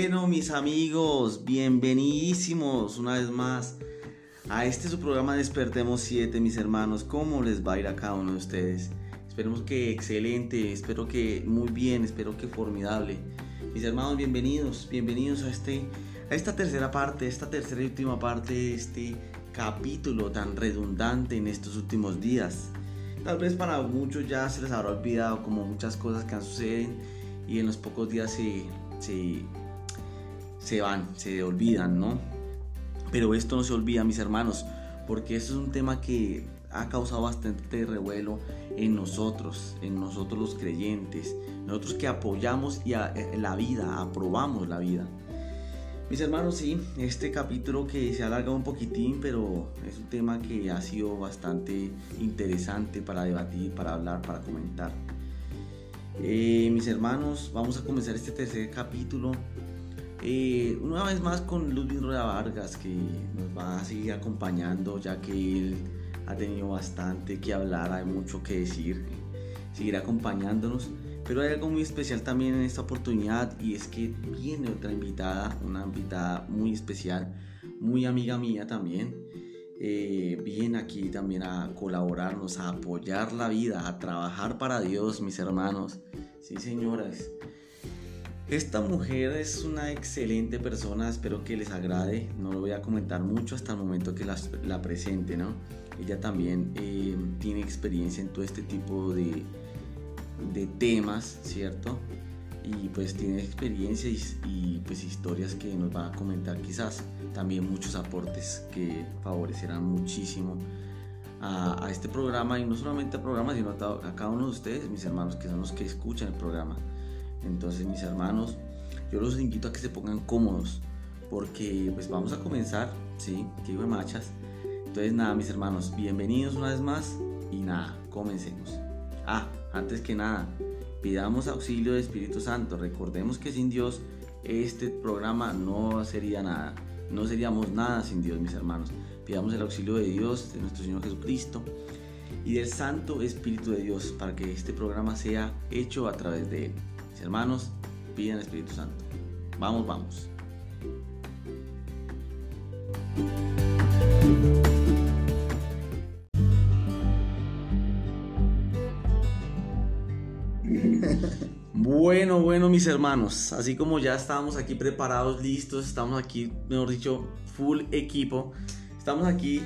Bueno, mis amigos, bienvenidísimos una vez más a este su programa Despertemos 7, mis hermanos. ¿Cómo les va a ir a cada uno de ustedes? Esperemos que excelente, espero que muy bien, espero que formidable. Mis hermanos, bienvenidos, bienvenidos a, este, a esta tercera parte, esta tercera y última parte de este capítulo tan redundante en estos últimos días. Tal vez para muchos ya se les habrá olvidado como muchas cosas que han sucedido y en los pocos días se, se, van, se olvidan, ¿no? Pero esto no se olvida, mis hermanos, porque esto es un tema que ha causado bastante revuelo en nosotros, en nosotros los creyentes, nosotros que apoyamos y eh, la vida, aprobamos la vida. Mis hermanos, sí, este capítulo que se ha alargado un poquitín, pero es un tema que ha sido bastante interesante para debatir, para hablar, para comentar. Eh, mis hermanos, vamos a comenzar este tercer capítulo. Eh, una vez más con Ludwig Rueda Vargas, que nos va a seguir acompañando, ya que él ha tenido bastante que hablar, hay mucho que decir, seguirá acompañándonos. Pero hay algo muy especial también en esta oportunidad y es que viene otra invitada, una invitada muy especial, muy amiga mía también. Eh, viene aquí también a colaborarnos, a apoyar la vida, a trabajar para Dios, mis hermanos. Sí, señoras. Esta mujer es una excelente persona, espero que les agrade. No lo voy a comentar mucho hasta el momento que la, presente, ¿no? Ella también eh, tiene experiencia en todo este tipo de, de temas, ¿cierto? Y pues tiene experiencia y, pues historias que nos va a comentar quizás. También muchos aportes que favorecerán muchísimo a, este programa y no solamente al programa, sino a, cada uno de ustedes, mis hermanos, que son los que escuchan el programa. Entonces, mis hermanos, yo los invito a que se pongan cómodos, porque pues vamos a comenzar, ¿sí? Que de machas. Entonces, nada, mis hermanos, bienvenidos una vez más y nada, comencemos. Ah, antes que nada, pidamos auxilio del Espíritu Santo. Recordemos que sin Dios este programa no sería nada. No seríamos nada sin Dios, mis hermanos. Pidamos el auxilio de Dios, de nuestro Señor Jesucristo y del Santo Espíritu de Dios para que este programa sea hecho a través de Él. Mis hermanos, pidan el Espíritu Santo. Vamos, vamos. Bueno, bueno, mis hermanos, así como ya estábamos aquí preparados, listos, estamos aquí, mejor dicho, full equipo. Estamos aquí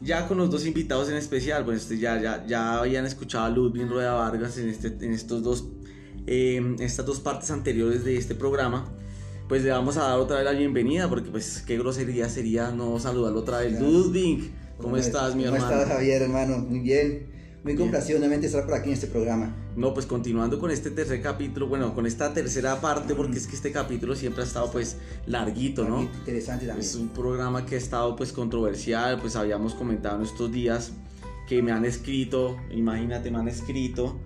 ya con los dos invitados en especial. Pues este, ya, ya, ya habían escuchado a Ludwig Rueda Vargas en, este, en estos dos, eh, estas dos partes anteriores de este programa. Pues le vamos a dar otra vez la bienvenida, porque pues qué grosería sería no saludarlo otra vez. Ludwig, ¿cómo, estás, mi hermano? ¿Cómo estás, Javier, hermano? Muy bien. Muy complacido nuevamente estar por aquí en este programa. No, pues continuando con este tercer capítulo, bueno, con esta tercera parte, porque es que este capítulo siempre ha estado pues larguito, ¿no? Interesante también. Es un programa que ha estado pues controversial, pues habíamos comentado en estos días que me han escrito, imagínate, me han escrito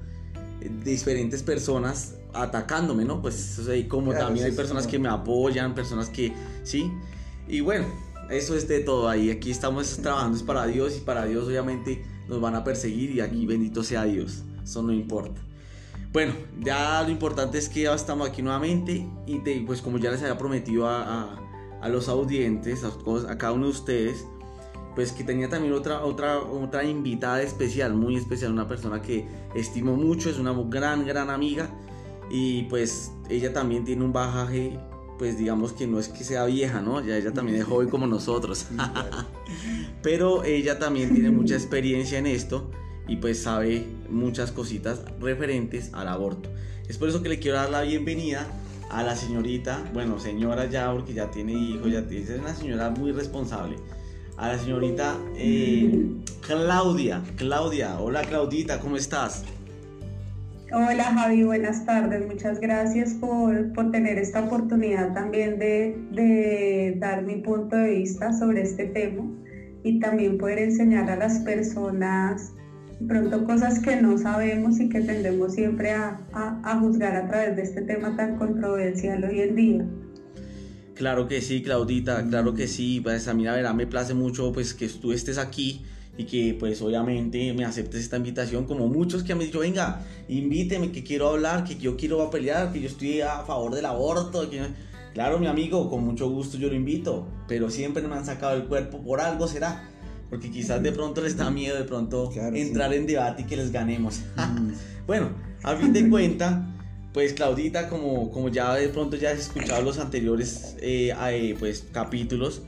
diferentes personas atacándome, ¿no? Pues y como también hay personas que me apoyan, personas que, sí, y bueno, eso es de todo ahí, aquí estamos trabajando es para Dios y para Dios obviamente nos van a perseguir y aquí bendito sea Dios. Eso no importa. Bueno, ya lo importante es que ya estamos aquí nuevamente y pues como ya les había prometido a, a, los audientes, a, cada uno de ustedes, pues que tenía también otra, otra, otra invitada especial, muy especial, una persona que estimo mucho, es una gran, gran amiga y pues ella también tiene un bajaje pues digamos que no es que sea vieja, ¿no? Ya ella también es joven como nosotros. Pero ella también tiene mucha experiencia en esto y pues sabe muchas cositas referentes al aborto. Es por eso que le quiero dar la bienvenida a la señorita, bueno, señora ya, porque ya tiene hijos, ya tiene, es una señora muy responsable. A la señorita eh, Claudia. Claudia, hola Claudita, ¿cómo estás? Hola Javi, buenas tardes. Muchas gracias por, tener esta oportunidad también de, dar mi punto de vista sobre este tema y también poder enseñar a las personas pronto cosas que no sabemos y que tendemos siempre a, a, juzgar a través de este tema tan controversial hoy en día. Claro que sí, Claudita, claro que sí. Pues a mí la verdad me place mucho pues que tú estés aquí y que pues obviamente me aceptes esta invitación como muchos que han dicho, venga, invíteme, que quiero hablar, que yo quiero pelear, que yo estoy a favor del aborto. Claro, mi amigo, con mucho gusto yo lo invito, pero siempre me han sacado el cuerpo, por algo será. Porque quizás de pronto les da miedo de pronto entrar en debate y que les ganemos. Mm. bueno, a fin de cuenta, pues Claudita, como, como ya de pronto ya has escuchado los anteriores eh, eh, pues, capítulos,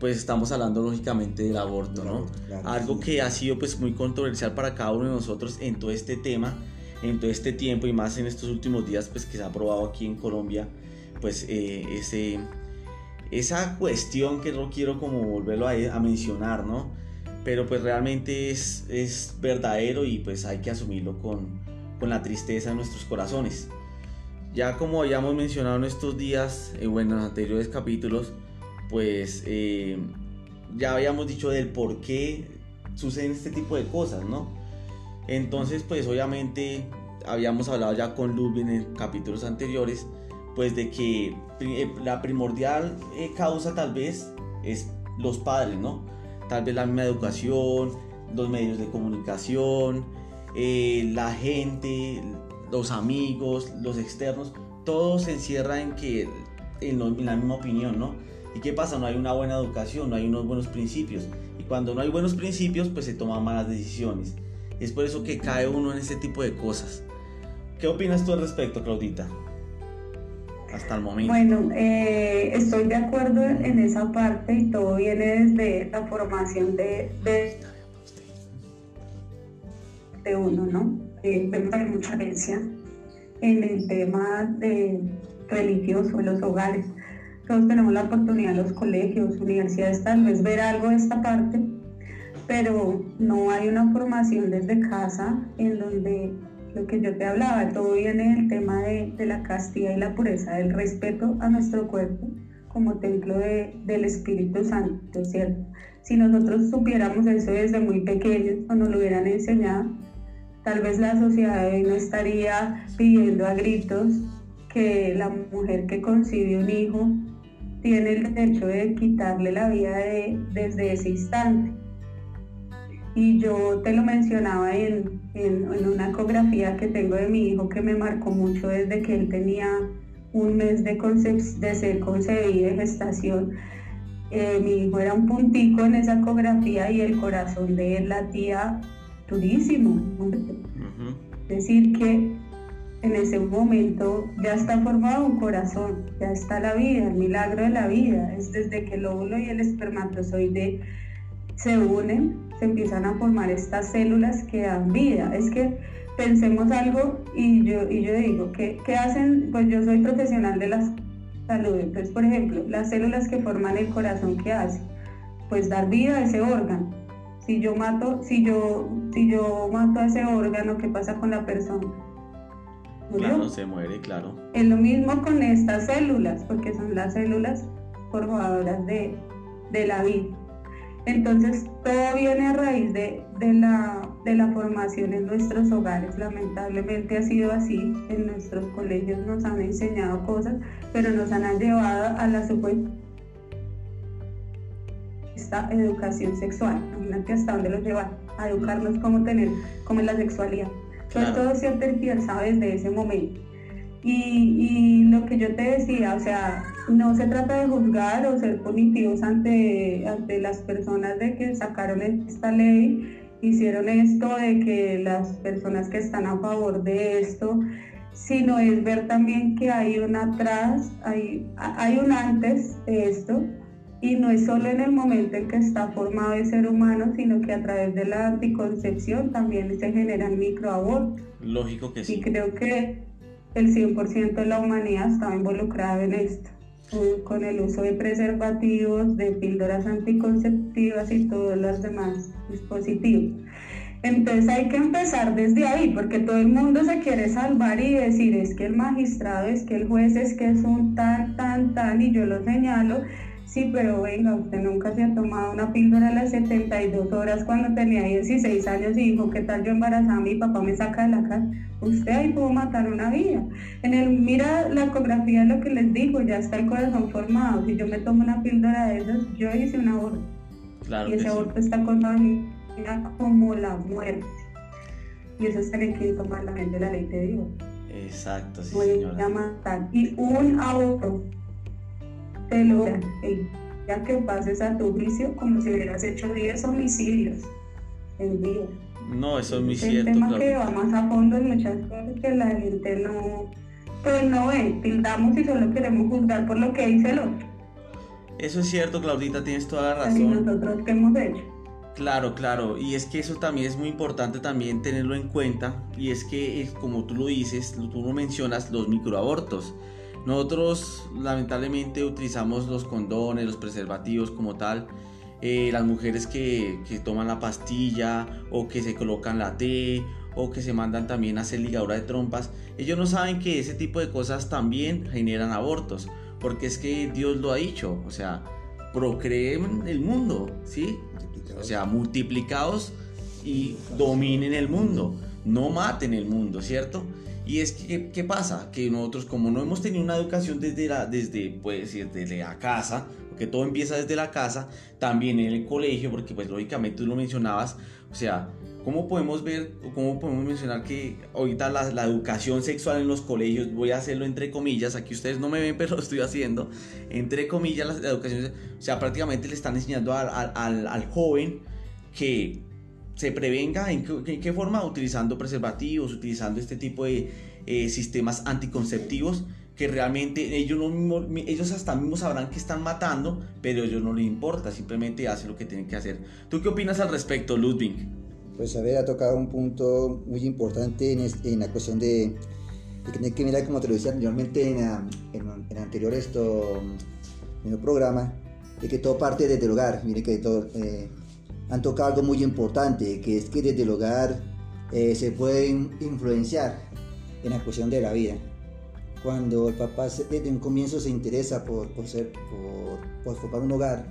pues estamos hablando lógicamente del aborto, ¿no? Algo que ha sido pues muy controversial para cada uno de nosotros en todo este tema, en todo este tiempo y más en estos últimos días pues que se ha aprobado aquí en Colombia, pues eh, ese, esa cuestión que no quiero como volverlo a, a mencionar, ¿no? Pero pues realmente es, es verdadero y pues hay que asumirlo con, con la tristeza de nuestros corazones. Ya como habíamos mencionado en estos días, eh, en los anteriores capítulos, pues eh, ya habíamos dicho del por qué suceden este tipo de cosas, ¿no? Entonces, pues obviamente habíamos hablado ya con Ludwig en capítulos anteriores, pues de que eh, la primordial causa tal vez es los padres, ¿no? Tal vez la misma educación, los medios de comunicación, eh, la gente, los amigos, los externos, todo se encierra en que en, la misma opinión, ¿no? ¿Y qué pasa? No hay una buena educación, no hay unos buenos principios. Y cuando no hay buenos principios, pues se toman malas decisiones. Es por eso que cae uno en este tipo de cosas. ¿Qué opinas tú al respecto, Claudita? Hasta el momento. Bueno, eh, estoy de acuerdo en esa parte y todo viene desde la formación de de uno, ¿no? Eh, hay mucha herencia en el tema de religioso, en los hogares. Todos tenemos la oportunidad en los colegios, universidades, tal vez ver algo de esta parte, pero no hay una formación desde casa en donde lo que yo te hablaba, todo viene del tema de, de la castidad y la pureza, del respeto a nuestro cuerpo como templo de, del Espíritu Santo, ¿cierto? Si nosotros supiéramos eso desde muy pequeños o nos lo hubieran enseñado, Tal vez la sociedad hoy no estaría pidiendo a gritos que la mujer que concibe un hijo tiene el derecho de quitarle la vida de, desde ese instante. Y yo te lo mencionaba en, una ecografía que tengo de mi hijo que me marcó mucho desde que él tenía un mes de, de ser concebido de gestación. Eh, mi hijo era un puntico en esa ecografía y el corazón de él latía durísimo. Es decir, que en ese momento ya está formado un corazón, ya está la vida, el milagro de la vida. Es desde que el óvulo y el espermatozoide se unen, se empiezan a formar estas células que dan vida. Es que pensemos algo y yo, y yo digo, ¿qué, ¿qué hacen? Pues yo soy profesional de la salud. Entonces, por ejemplo, las células que forman el corazón, ¿qué hacen? Pues dar vida a ese órgano si yo mato, si yo, si yo mato a ese órgano, ¿qué pasa con la persona? Claro, se muere, claro. Es lo mismo con estas células, porque son las células formadoras de, la vida. Entonces, todo viene a raíz de, la, de la formación en nuestros hogares. Lamentablemente ha sido así. En nuestros colegios nos han enseñado cosas, pero nos han llevado a la esta educación sexual. Imagínate hasta dónde los lleva a educarnos cómo tener, cómo es la sexualidad. Entonces todo se ha tergiversado desde ese momento. Y, lo que yo te decía, o sea, no se trata de juzgar o ser punitivos ante, ante las personas de que sacaron esta ley, hicieron esto, de que las personas que están a favor de esto, sino es ver también que hay un atrás, hay, hay un antes de esto, y no es solo en el momento en que está formado el ser humano, sino que a través de la anticoncepción también se generan microabortos. Lógico que sí. Y creo que el 100% de la humanidad estaba involucrada en esto, con el uso de preservativos, de píldoras anticonceptivas y todos los demás dispositivos. Entonces hay que empezar desde ahí, porque todo el mundo se quiere salvar y decir es que el magistrado, es que el juez, es que es un tan, tan, tan, y yo lo señalo, Sí, pero venga, usted nunca se ha tomado una píldora a las 72 horas cuando tenía 16 años y dijo, ¿qué tal yo embarazada? Mi papá me saca de la casa. Usted ahí pudo matar una vida. En el, mira la ecografía, lo que les digo, ya está el corazón formado. Si yo me tomo una píldora de esas, yo hice un aborto. Claro y ese aborto está contaminado como la muerte. Y eso es tener que tomar la mente de la ley de Dios. Exacto, sí, Voy a matar. Y un aborto te lo ya que pases a tu juicio como si hubieras hecho 10 homicidios en día. No, eso es muy cierto. Un tema que va más a fondo en muchas cosas que la gente no, pues no ve, pintamos y solo queremos juzgar por lo que dice el otro. Eso es cierto, Claudita, tienes toda la razón. ¿Y nosotros qué hemos hecho? Claro, claro, y es que eso también es muy importante también tenerlo en cuenta, y es que como tú lo dices, tú lo mencionas, los microabortos. Nosotros lamentablemente utilizamos los condones, los preservativos como tal, eh, las mujeres que, que, toman la pastilla o que se colocan la T o que se mandan también a hacer ligadura de trompas, ellos no saben que ese tipo de cosas también generan abortos, porque es que Dios lo ha dicho, o sea, procreen el mundo, ¿sí? O sea, multiplicados y dominen el mundo, no maten el mundo, ¿cierto? Y es que, ¿qué pasa? Que nosotros como no hemos tenido una educación desde la, desde, pues, desde la casa, porque todo empieza desde la casa, también en el colegio, porque pues lógicamente tú lo mencionabas, o sea, ¿cómo podemos ver, cómo podemos mencionar que ahorita la, la, educación sexual en los colegios, voy a hacerlo entre comillas, aquí ustedes no me ven, pero lo estoy haciendo, entre comillas, la, educación, o sea, prácticamente le están enseñando al, al, al joven que se prevenga en qué, forma utilizando preservativos, utilizando este tipo de eh, sistemas anticonceptivos que realmente ellos, no, ellos hasta mismos sabrán que están matando, pero a ellos no les importa, simplemente hacen lo que tienen que hacer. ¿Tú qué opinas al respecto, Ludwig? Pues a ver, ha tocado un punto muy importante en, en la cuestión de, de tener que mirar, como te lo decía anteriormente en, en, en anterior esto, en el programa, de que todo parte desde el hogar. Mire que todo, eh, han tocado algo muy importante, que es que desde el hogar eh, se pueden influenciar en la cuestión de la vida. Cuando el papá desde un comienzo se interesa por, por, ser, por, formar un hogar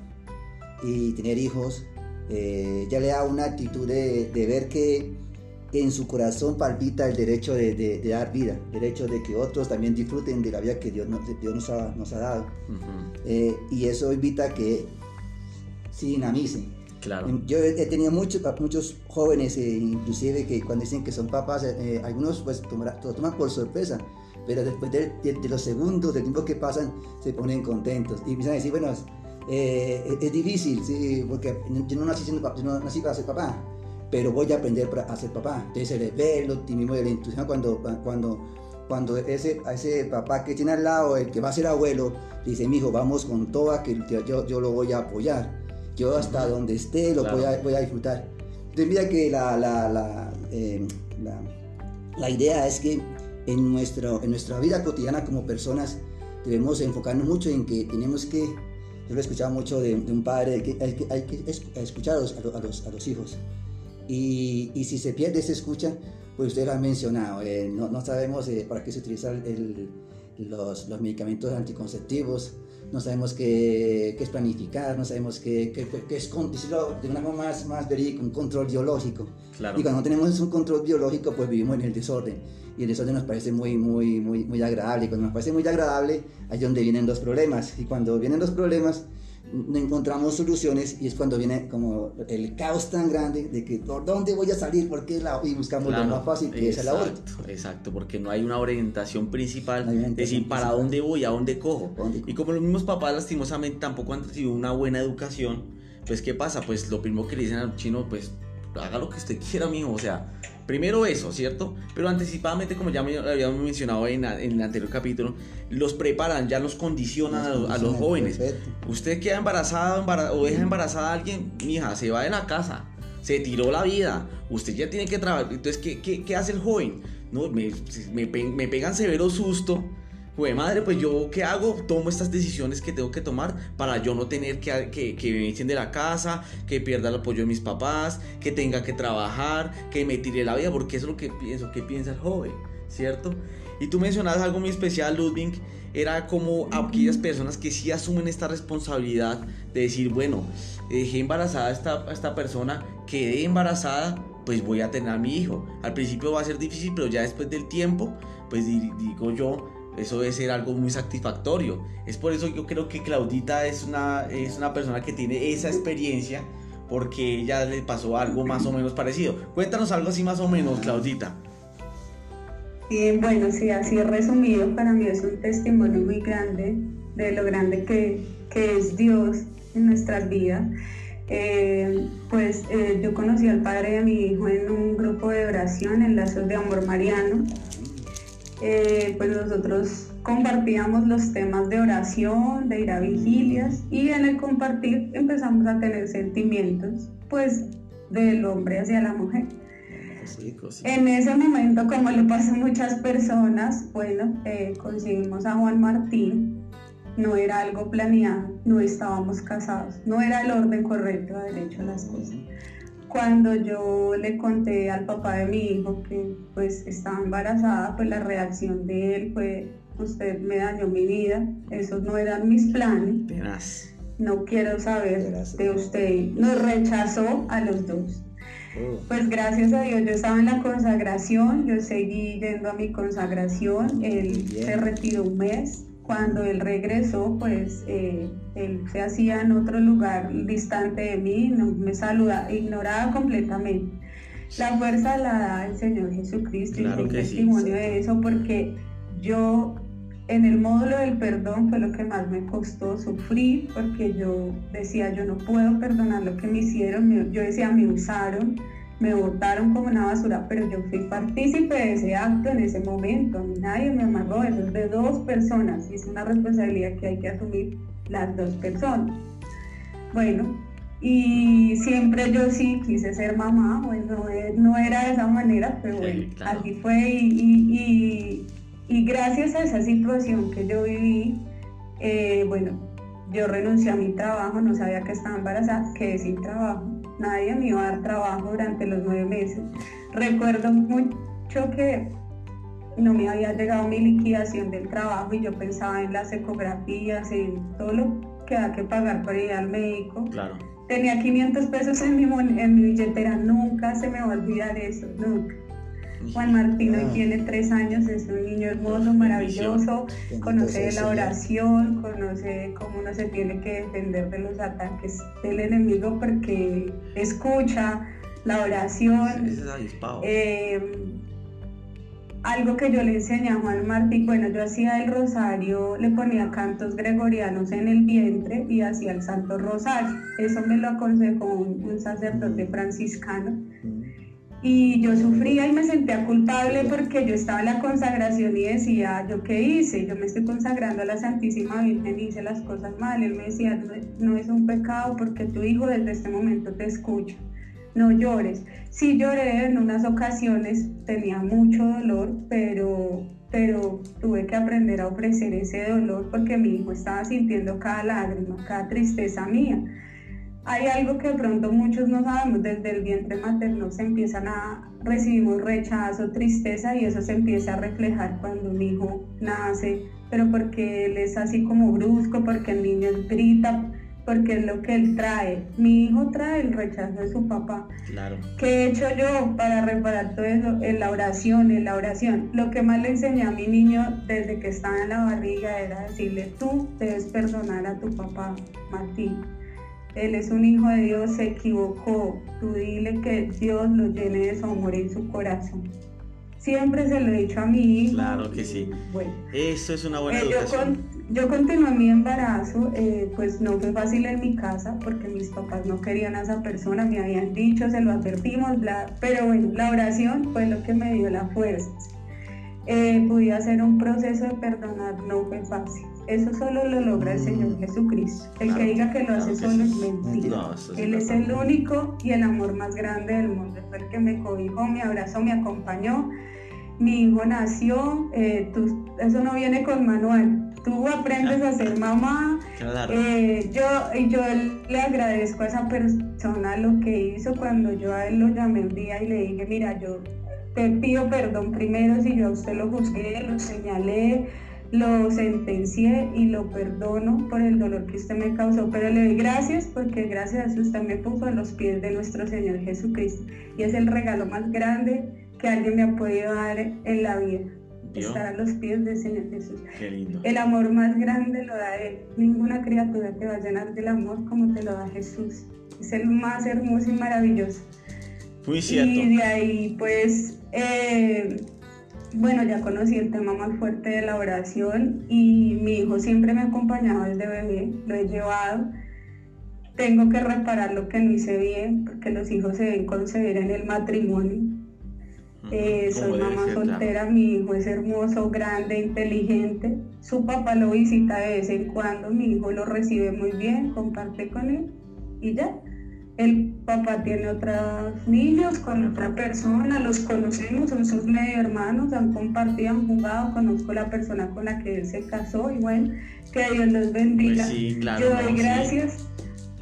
y tener hijos, eh, ya le da una actitud de, de, ver que en su corazón palpita el derecho de, de, dar vida, el derecho de que otros también disfruten de la vida que Dios, Dios nos, ha, nos ha dado. Eh, y eso evita que se dinamicen yo he, tenido muchos, muchos jóvenes, eh, inclusive, que cuando dicen que son papás, eh, eh, algunos pues lo toman por sorpresa, pero después de, los segundos, del tiempo que pasan, se ponen contentos y empiezan a decir, bueno, es difícil, sí, porque yo no, nací siendo, yo no nací para ser papá, pero voy a aprender a ser papá. Entonces le ve el optimismo el entusiasmo cuando, cuando, cuando ese, a ese papá que tiene al lado, el que va a ser abuelo, dice, mi hijo, vamos con toda, que yo, yo lo voy a apoyar yo hasta donde esté lo voy, a, voy, a, disfrutar. Entonces mira que la, la, la, eh, la, la, idea es que en, nuestro, en nuestra vida cotidiana como personas debemos enfocarnos mucho en que tenemos que, yo lo he escuchado mucho de, un padre, que hay que, hay que escuchar a los, a los, a los hijos. Y, y, si se pierde esa escucha, pues usted lo ha mencionado, eh, no, no, sabemos eh, para qué se utilizan los, los medicamentos anticonceptivos, no sabemos qué, qué, es planificar, no sabemos qué, qué, qué es, decirlo de una forma más, más verídica, un control biológico. Claro. Y cuando no tenemos un control biológico, pues vivimos en el desorden. Y el desorden nos parece muy, muy, muy, muy agradable. Y cuando nos parece muy agradable, ahí es donde vienen los problemas. Y cuando vienen los problemas, no encontramos soluciones y es cuando viene como el caos tan grande de que por dónde voy a salir, porque la, y buscamos lo más fácil que es el aborto. Exacto, porque no hay una orientación principal, es decir, para dónde voy, a dónde cojo. Y como los mismos papás lastimosamente tampoco han recibido una buena educación, pues ¿qué pasa? Pues lo primero que le dicen al chino, pues haga lo que usted quiera, mijo, o sea, Primero eso, ¿cierto? Pero anticipadamente, como ya habíamos mencionado en, el anterior capítulo, los preparan, ya los condicionan a, los, jóvenes. Usted queda embarazada o deja embarazada a alguien, mija, se va de la casa, se tiró la vida, usted ya tiene que trabajar. Entonces, ¿qué, qué, hace el joven? No, me, me, me pegan severo susto Jue madre, pues yo qué hago? Tomo estas decisiones que tengo que tomar para yo no tener que, que, que me echen de la casa, que pierda el apoyo de mis papás, que tenga que trabajar, que me tire la vida, porque eso es lo que pienso, que piensa el joven, ¿cierto? Y tú mencionabas algo muy especial, Ludwig, era como aquellas personas que sí asumen esta responsabilidad de decir, bueno, dejé embarazada a esta, esta persona, quedé embarazada, pues voy a tener a mi hijo. Al principio va a ser difícil, pero ya después del tiempo, pues digo yo, eso debe ser algo muy satisfactorio. Es por eso yo creo que Claudita es una, es una persona que tiene esa experiencia porque ella le pasó algo más o menos parecido. Cuéntanos algo así más o menos, Claudita. Bien, bueno, sí, así resumido, para mí es un testimonio muy grande de lo grande que, que es Dios en nuestras vidas. Eh, pues eh, yo conocí al padre de mi hijo en un grupo de oración en Lazos de Amor Mariano. Eh, pues nosotros compartíamos los temas de oración, de ir a vigilias y en el compartir empezamos a tener sentimientos pues del hombre hacia la mujer. En ese momento, como le pasa a muchas personas, bueno, conseguimos a Juan Martín, no era algo planeado, no estábamos casados, no era el orden correcto de haber hecho las cosas. Cuando yo le conté al papá de mi hijo que pues estaba embarazada, pues la reacción de él fue, usted me dañó mi vida, esos no eran mis planes. No quiero saber de usted. Nos rechazó a los dos. Oh. Pues gracias a Dios yo estaba en la consagración, yo seguí yendo a mi consagración, él se retiró un mes, cuando él regresó, pues eh, él se hacía en otro lugar distante de mí, no, me saludaba, ignoraba completamente. La fuerza la da el Señor Jesucristo y el testimonio de eso porque yo en el módulo del perdón fue lo que más me costó sufrir porque yo decía yo no puedo perdonar lo que me hicieron, yo decía me usaron, me botaron como una basura, pero yo fui partícipe de ese acto en ese momento. nadie me amarró, eso es de dos personas y es una responsabilidad que hay que asumir las dos personas. Bueno, y siempre yo sí quise ser mamá, bueno, eh, no era de esa manera, pero bueno, así fue y, y, gracias a esa situación que yo viví, eh, bueno, yo renuncié a mi trabajo, no sabía que estaba embarazada, quedé sin trabajo nadie me iba a dar trabajo durante los nueve meses. Recuerdo mucho que no me había llegado mi liquidación del trabajo y yo pensaba en las ecografías, en todo lo que hay que pagar para ir al médico. Claro. Tenía 500 pesos en mi, en mi billetera, nunca se me va a olvidar eso, nunca. Juan Martín hoy ah. tiene tres años, es un niño hermoso, maravilloso, conoce la oración, conoce cómo uno se tiene que defender de los ataques del enemigo porque escucha la oración. Eh, algo que yo le enseñé a Juan Martín, bueno, yo hacía el rosario, le ponía cantos gregorianos en el vientre y hacía el Santo Rosario. Eso me lo aconsejó un sacerdote franciscano. Y yo sufría y me sentía culpable porque yo estaba en la consagración y decía, ¿yo qué hice? Yo me estoy consagrando a la Santísima Virgen y hice las cosas mal. Él me decía, no, es un pecado porque tu hijo desde este momento te escucha. No llores. Sí lloré en unas ocasiones, tenía mucho dolor, pero, pero tuve que aprender a ofrecer ese dolor porque mi hijo estaba sintiendo cada lágrima, cada tristeza mía hay algo que de pronto muchos no sabemos, desde el vientre materno se empiezan a recibimos rechazo, tristeza y eso se empieza a reflejar cuando un hijo nace, pero porque él es así como brusco, porque el niño grita, porque es lo que él trae. Mi hijo trae el rechazo de su papá. Claro. ¿Qué he hecho yo para reparar todo eso? En la oración, en la oración. Lo que más le enseñé a mi niño desde que estaba en la barriga era decirle, tú debes perdonar a tu papá, Martín él es un hijo de Dios, se equivocó. Tú dile que Dios lo llene de su amor en su corazón. Siempre se lo he dicho a mi hijo. Claro que sí. Bueno, eso es una buena eh, educación. Yo, continué mi embarazo, eh, pues no fue fácil en mi casa porque mis papás no querían a esa persona, me habían dicho, se lo advertimos, bla, pero bueno, la oración fue lo que me dio la fuerza. Eh, pude hacer un proceso de perdonar, no fue fácil. Eso solo lo logra el Señor. Jesucristo. El que diga que lo hace solo es mentira. Él es el único y el amor más grande del mundo. Fue el que me cobijó, me abrazó, me acompañó. Mi hijo nació, eh, eso no viene con manual. Tú aprendes a ser mamá. Eh, yo, yo le agradezco a esa persona lo que hizo cuando yo a él lo llamé un día y le dije, mira, yo te pido perdón primero si yo a usted lo juzgué, lo señalé, lo sentencié y lo perdono por el dolor que usted me causó, pero le doy gracias porque gracias a eso usted me puso a los pies de nuestro Señor Jesucristo y es el regalo más grande que alguien me ha podido dar en la vida. Estar a los pies del Señor Jesús. El amor más grande lo da Él. Ninguna criatura te va a llenar del amor como te lo da Jesús. Es el más hermoso y maravilloso. Muy cierto. Y de ahí, pues, eh, bueno, ya conocí el tema más fuerte de la oración y mi hijo siempre me ha acompañado desde bebé, lo he llevado. Tengo que reparar lo que no hice bien, porque los hijos se deben conceder en el matrimonio. Eh, soy mamá soltera, mi hijo es hermoso, grande, inteligente. Su papá lo visita de vez en cuando, mi hijo lo recibe muy bien, comparte con él y ya. El papá tiene otros niños con otra persona, los conocemos, son sus medio hermanos, han compartido, han jugado, conozco la persona con la que él se casó y bueno, que Dios los bendiga. Pues Yo doy gracias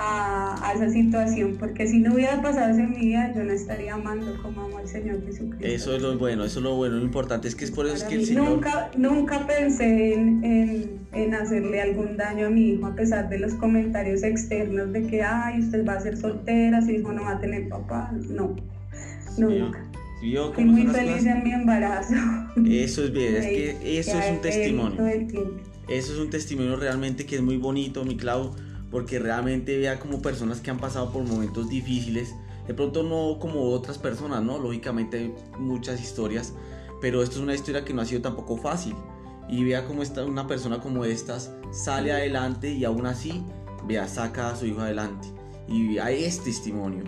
a, esa situación, porque si no hubiera pasado eso en mi vida, yo no estaría amando como amo al Señor Jesucristo. Eso es lo bueno, eso es lo bueno, lo importante es que es por eso que el Señor... Nunca, nunca pensé en, en, hacerle algún daño a mi hijo, a pesar de los comentarios externos de que, ay, usted va a ser soltera, su hijo no va a tener papá, no, nunca. Estoy muy feliz en mi embarazo. Eso es bien, es que eso es un testimonio. Eso es un testimonio realmente que es muy bonito, mi Clau porque realmente vea como personas que han pasado por momentos difíciles, de pronto no como otras personas, ¿no? Lógicamente hay muchas historias, pero esto es una historia que no ha sido tampoco fácil. Y vea cómo está una persona como estas sale adelante y aún así, vea, saca a su hijo adelante. Y hay este testimonio.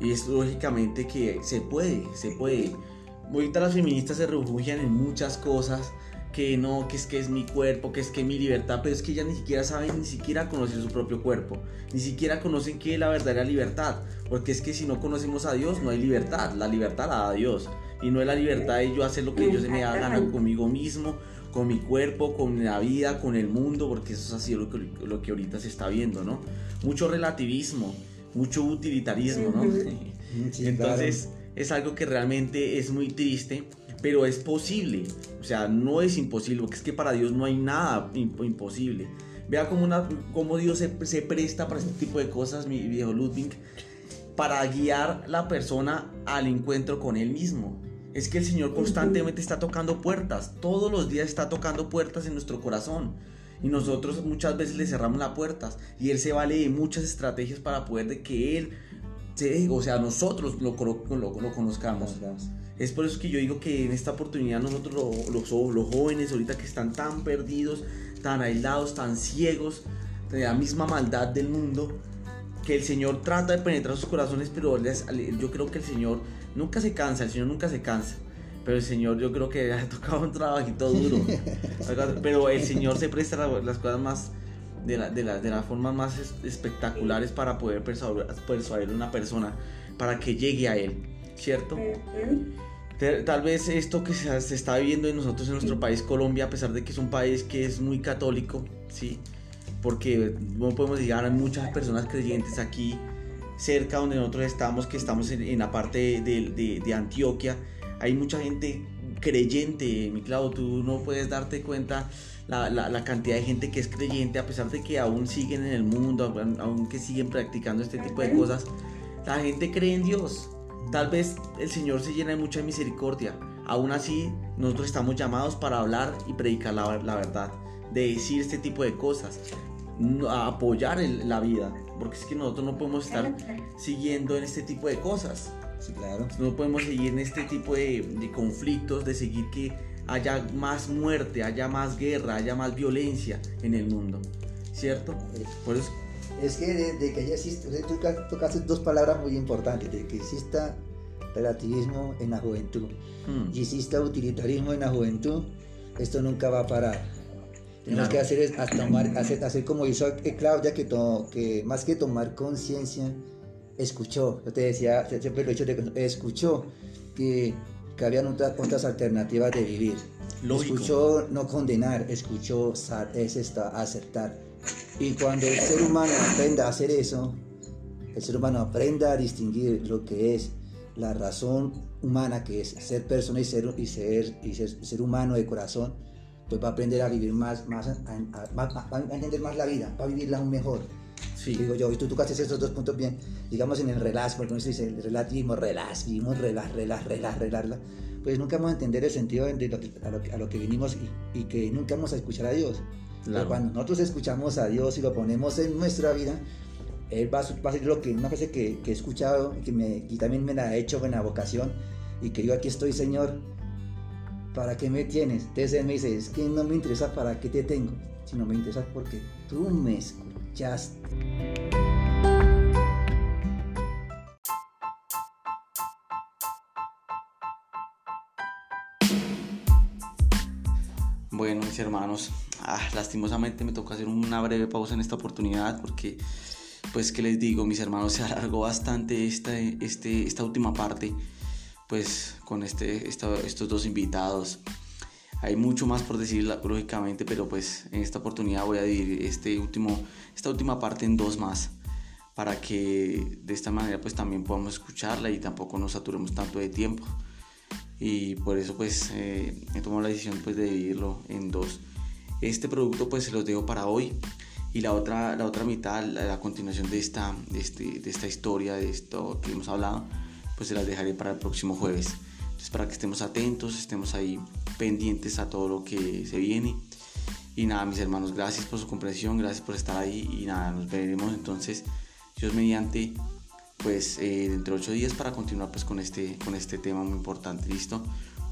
Y es lógicamente que se puede, se puede. Ahorita las feministas se refugian en muchas cosas, que no, que es que es mi cuerpo, que es que es mi libertad, pero es que ya ni siquiera saben, ni siquiera conocen su propio cuerpo, ni siquiera conocen qué es la verdadera libertad, porque es que si no conocemos a Dios no hay libertad, la libertad la da Dios, y no es la libertad de yo hacer lo que Dios me da gana conmigo mismo, con mi cuerpo, con la vida, con el mundo, porque eso es así lo que, lo que ahorita se está viendo, ¿no? Mucho relativismo, mucho utilitarismo, ¿no? Entonces es algo que realmente es muy triste pero es posible. O sea, no es imposible, porque es que para Dios no hay nada imposible. Vea cómo, una, cómo Dios se, se, presta para este tipo de cosas, mi viejo Ludwig, para guiar la persona al encuentro con Él mismo. Es que el Señor constantemente está tocando puertas, todos los días está tocando puertas en nuestro corazón. Y nosotros muchas veces le cerramos las puertas y Él se vale de muchas estrategias para poder de que Él, o sea, nosotros lo conozcamos. Es por eso que yo digo que en esta oportunidad nosotros los, los, jóvenes ahorita que están tan perdidos, tan aislados, tan ciegos de la misma maldad del mundo, que el Señor trata de penetrar sus corazones, pero yo creo que el Señor nunca se cansa, el Señor nunca se cansa. Pero el Señor yo creo que ha tocado un trabajito duro. pero el Señor se presta las cosas más de, la, de, de las formas más espectaculares para poder persuadir, persuadir a una persona para que llegue a Él, ¿cierto? Tal vez esto que se, está viviendo en nosotros en nuestro país, Colombia, a pesar de que es un país que es muy católico, ¿sí? Porque no podemos llegar a muchas personas creyentes aquí cerca donde nosotros estamos, que estamos en, la parte de, de, Antioquia. Hay mucha gente creyente, mi clavo, tú no puedes darte cuenta la, la, la, cantidad de gente que es creyente, a pesar de que aún siguen en el mundo, aún que siguen practicando este tipo de cosas. La gente cree en Dios, Tal vez el Señor se llena de mucha misericordia. Aún así, nosotros estamos llamados para hablar y predicar la, verdad, de decir este tipo de cosas, a apoyar la vida, porque es que nosotros no podemos estar siguiendo en este tipo de cosas. Sí, claro. No podemos seguir en este tipo de, conflictos, de seguir que haya más muerte, haya más guerra, haya más violencia en el mundo. ¿Cierto? Por eso es que de, que ya existe, tú tocaste dos palabras muy importantes, de que exista relativismo en la juventud hmm. y exista utilitarismo en la juventud, esto nunca va a parar. Tenemos que hacer es tomar, hacer, hacer, como hizo Claudia, que, que más que tomar conciencia, escuchó. Yo te decía, siempre lo he dicho, escuchó que, que habían otras, otras alternativas de vivir. Escuchó no condenar, escuchó es esta, aceptar y cuando el ser humano aprenda a hacer eso, el ser humano aprenda a distinguir lo que es la razón humana, que es ser persona y ser, y ser, y ser, humano de corazón, pues va a aprender a vivir más, más, a, entender más la vida, va a vivirla aún mejor. Sí. Digo yo, y tú tocaste esos dos puntos bien, digamos en el relax, porque no se dice el relativismo, relax, vivimos relax, relax, relax, relax, pues nunca vamos a entender el sentido de lo que, a, lo que, vinimos y, y que nunca vamos a escuchar a Dios. Cuando nosotros escuchamos a Dios y lo ponemos en nuestra vida, Él va a, va ser lo que una frase que, que he escuchado y, que me, y también me la ha hecho en la vocación y que yo aquí estoy, Señor, ¿para qué me tienes? Entonces él me dice, es que no me interesa para qué te tengo, sino me interesa porque tú me escuchaste. Bueno, mis hermanos, ah, lastimosamente me toca hacer una breve pausa en esta oportunidad porque, pues, ¿qué les digo? Mis hermanos, se alargó bastante esta, este, esta última parte, pues, con este, estos dos invitados. Hay mucho más por decir, lógicamente, pero pues en esta oportunidad voy a dividir este último, esta última parte en dos más para que de esta manera pues también podamos escucharla y tampoco nos saturemos tanto de tiempo y por eso pues eh, he tomado la decisión pues de dividirlo en dos. Este producto pues se los dejo para hoy y la otra, la otra mitad, la, continuación de esta, de, este, de esta historia, de esto que hemos hablado, pues se las dejaré para el próximo jueves. Entonces para que estemos atentos, estemos ahí pendientes a todo lo que se viene. Y nada, mis hermanos, gracias por su comprensión, gracias por estar ahí y nada, nos veremos entonces, Dios mediante, pues eh, dentro de ocho días para continuar pues con este, con este tema muy importante. ¿Listo?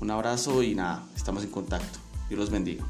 Un abrazo y nada, estamos en contacto. Dios los bendiga.